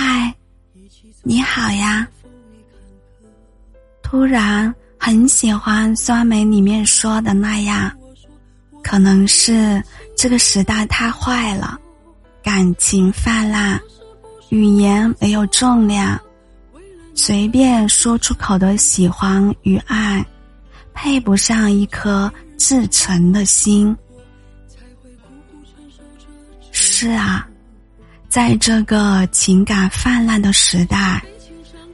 嗨，你好呀！突然很喜欢酸梅里面说的那样，可能是这个时代太坏了，感情泛滥，语言没有重量，随便说出口的喜欢与爱，配不上一颗至诚的心。是啊。在这个情感泛滥的时代，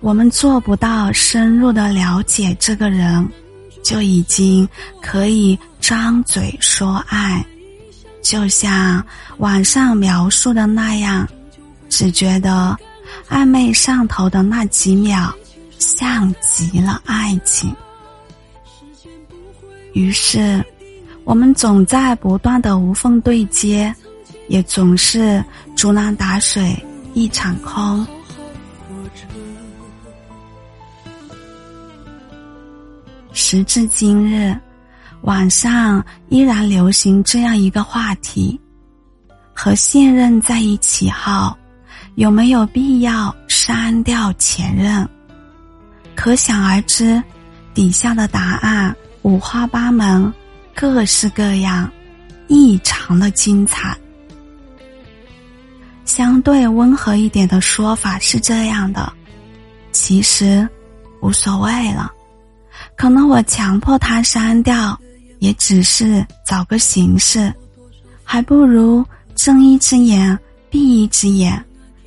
我们做不到深入的了解这个人，就已经可以张嘴说爱，就像网上描述的那样，只觉得暧昧上头的那几秒，像极了爱情。于是，我们总在不断的无缝对接。也总是竹篮打水一场空。时至今日，网上依然流行这样一个话题：和现任在一起后，有没有必要删掉前任？可想而知，底下的答案五花八门，各式各样，异常的精彩。相对温和一点的说法是这样的：其实无所谓了，可能我强迫他删掉，也只是找个形式，还不如睁一只眼闭一只眼，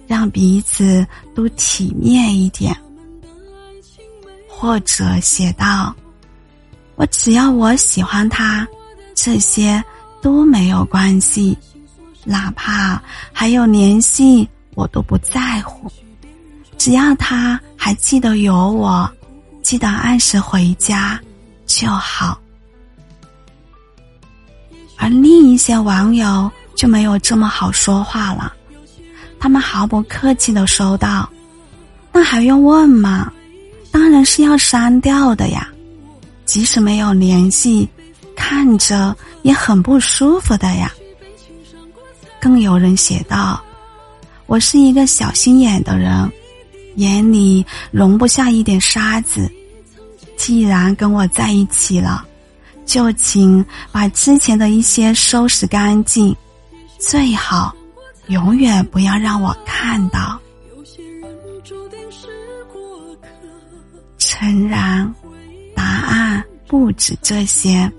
让彼此都体面一点。或者写道：我只要我喜欢他，这些都没有关系。哪怕还有联系，我都不在乎。只要他还记得有我，记得按时回家就好。而另一些网友就没有这么好说话了，他们毫不客气的说道：“那还用问吗？当然是要删掉的呀！即使没有联系，看着也很不舒服的呀。”更有人写道：“我是一个小心眼的人，眼里容不下一点沙子。既然跟我在一起了，就请把之前的一些收拾干净，最好永远不要让我看到。”诚然，答案不止这些。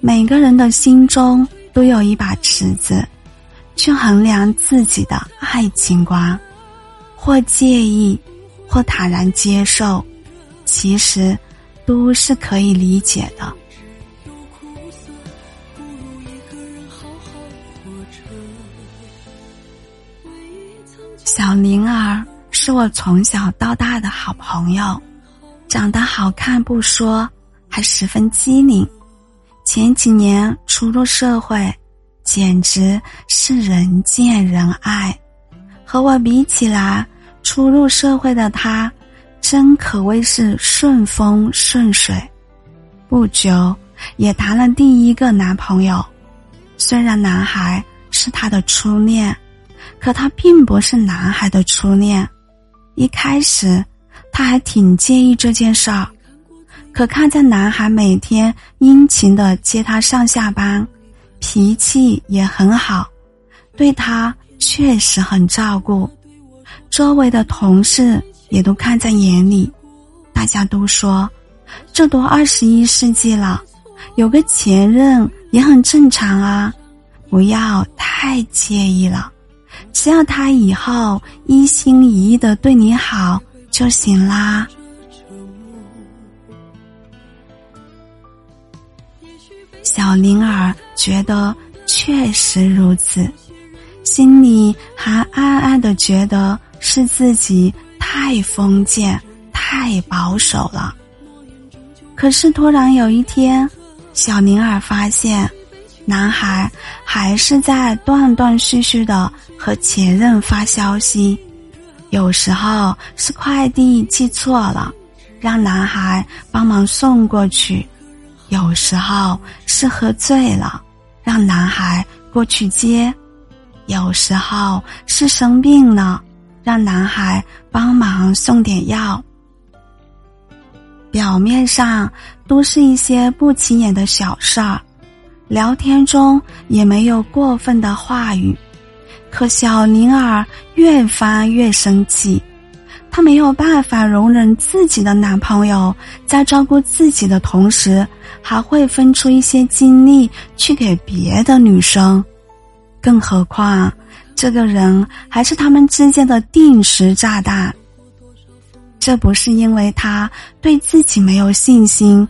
每个人的心中都有一把尺子。去衡量自己的爱情观，或介意，或坦然接受，其实都是可以理解的。小灵儿是我从小到大的好朋友，长得好看不说，还十分机灵。前几年初入社会。简直是人见人爱，和我比起来，初入社会的他，真可谓是顺风顺水。不久，也谈了第一个男朋友。虽然男孩是他的初恋，可他并不是男孩的初恋。一开始，他还挺介意这件事儿，可看在男孩每天殷勤的接他上下班。脾气也很好，对他确实很照顾，周围的同事也都看在眼里，大家都说，这都二十一世纪了，有个前任也很正常啊，不要太介意了，只要他以后一心一意的对你好就行啦。小灵儿觉得确实如此，心里还暗暗的觉得是自己太封建、太保守了。可是突然有一天，小灵儿发现，男孩还是在断断续续的和前任发消息，有时候是快递寄错了，让男孩帮忙送过去。有时候是喝醉了，让男孩过去接；有时候是生病了，让男孩帮忙送点药。表面上都是一些不起眼的小事儿，聊天中也没有过分的话语，可小宁儿越发越生气。她没有办法容忍自己的男朋友在照顾自己的同时，还会分出一些精力去给别的女生，更何况这个人还是他们之间的定时炸弹。这不是因为他对自己没有信心，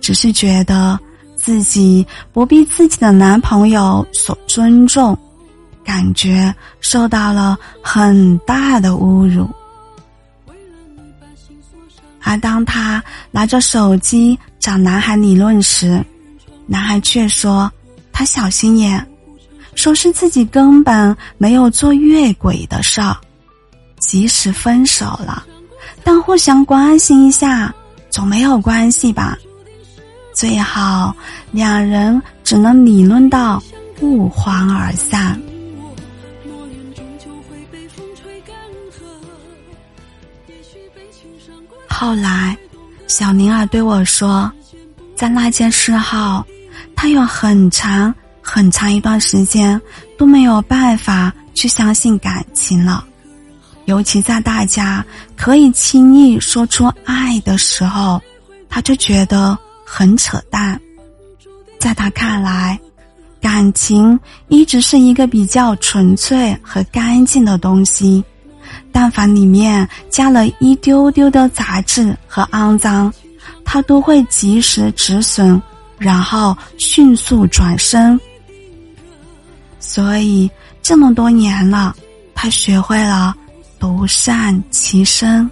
只是觉得自己不被自己的男朋友所尊重，感觉受到了很大的侮辱。而当他拿着手机找男孩理论时，男孩却说他小心眼，说是自己根本没有做越轨的事儿，即使分手了。但互相关心一下，总没有关系吧？最好两人只能理论到不欢而散。后来，小宁儿对我说，在那件事后，她有很长很长一段时间都没有办法去相信感情了。尤其在大家可以轻易说出爱的时候，他就觉得很扯淡。在他看来，感情一直是一个比较纯粹和干净的东西，但凡里面加了一丢丢的杂质和肮脏，他都会及时止损，然后迅速转身。所以这么多年了，他学会了。独善其身。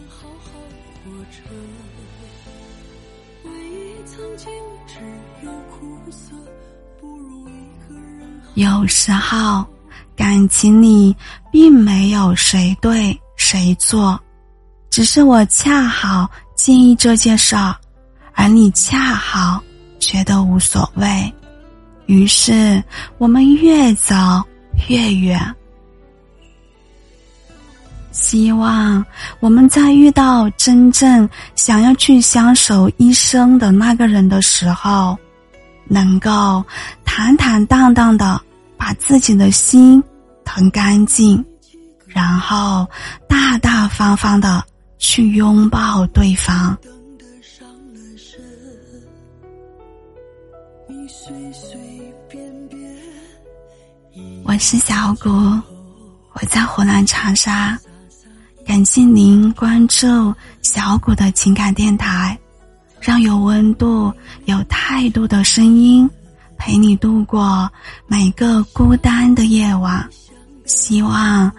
有时候，感情里并没有谁对谁做，只是我恰好介意这件事儿，而你恰好觉得无所谓，于是我们越走越远。希望我们在遇到真正想要去相守一生的那个人的时候，能够坦坦荡荡的把自己的心腾干净，然后大大方方的去拥抱对方。我是小谷，我在湖南长沙。感谢您关注小谷的情感电台，让有温度、有态度的声音陪你度过每个孤单的夜晚。希望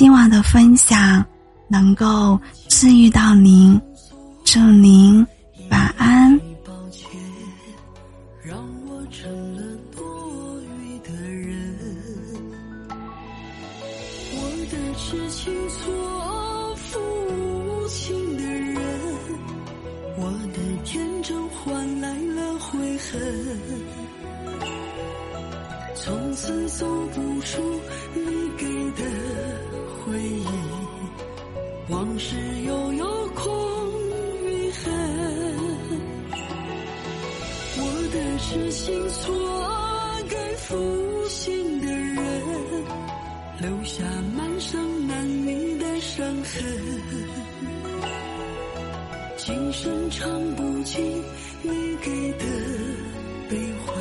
今晚的分享能够治愈到您祝您晚安。抱歉让我成了多余的人我的痴情错付无情的人我的天真换来了悔恨从此走不心错给负心的人，留下满身难弥的伤痕。今生唱不尽你给的悲欢。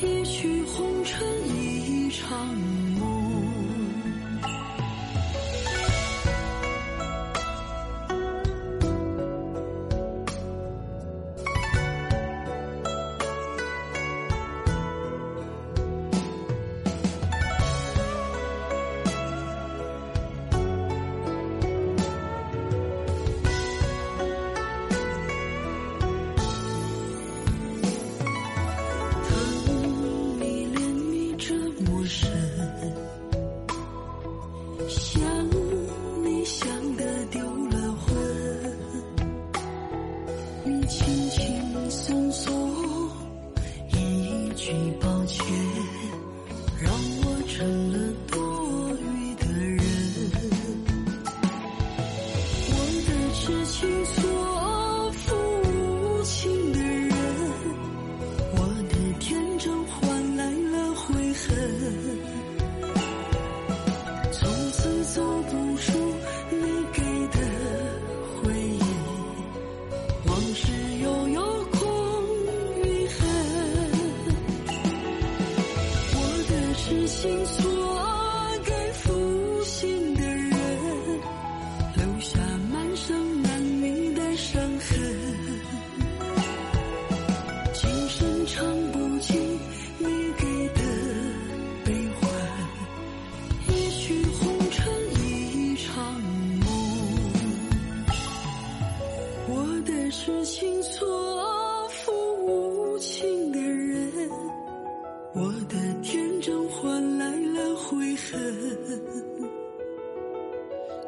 一曲红尘，一场。痴情错付无情的人我的天真换来了悔恨。从此走不出你给的回忆往事悠悠空余恨。我的痴心错的事情错付无情的人，我的天真换来了悔恨，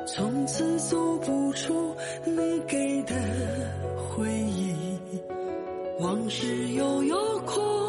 从此走不出你给的回忆，往事悠悠空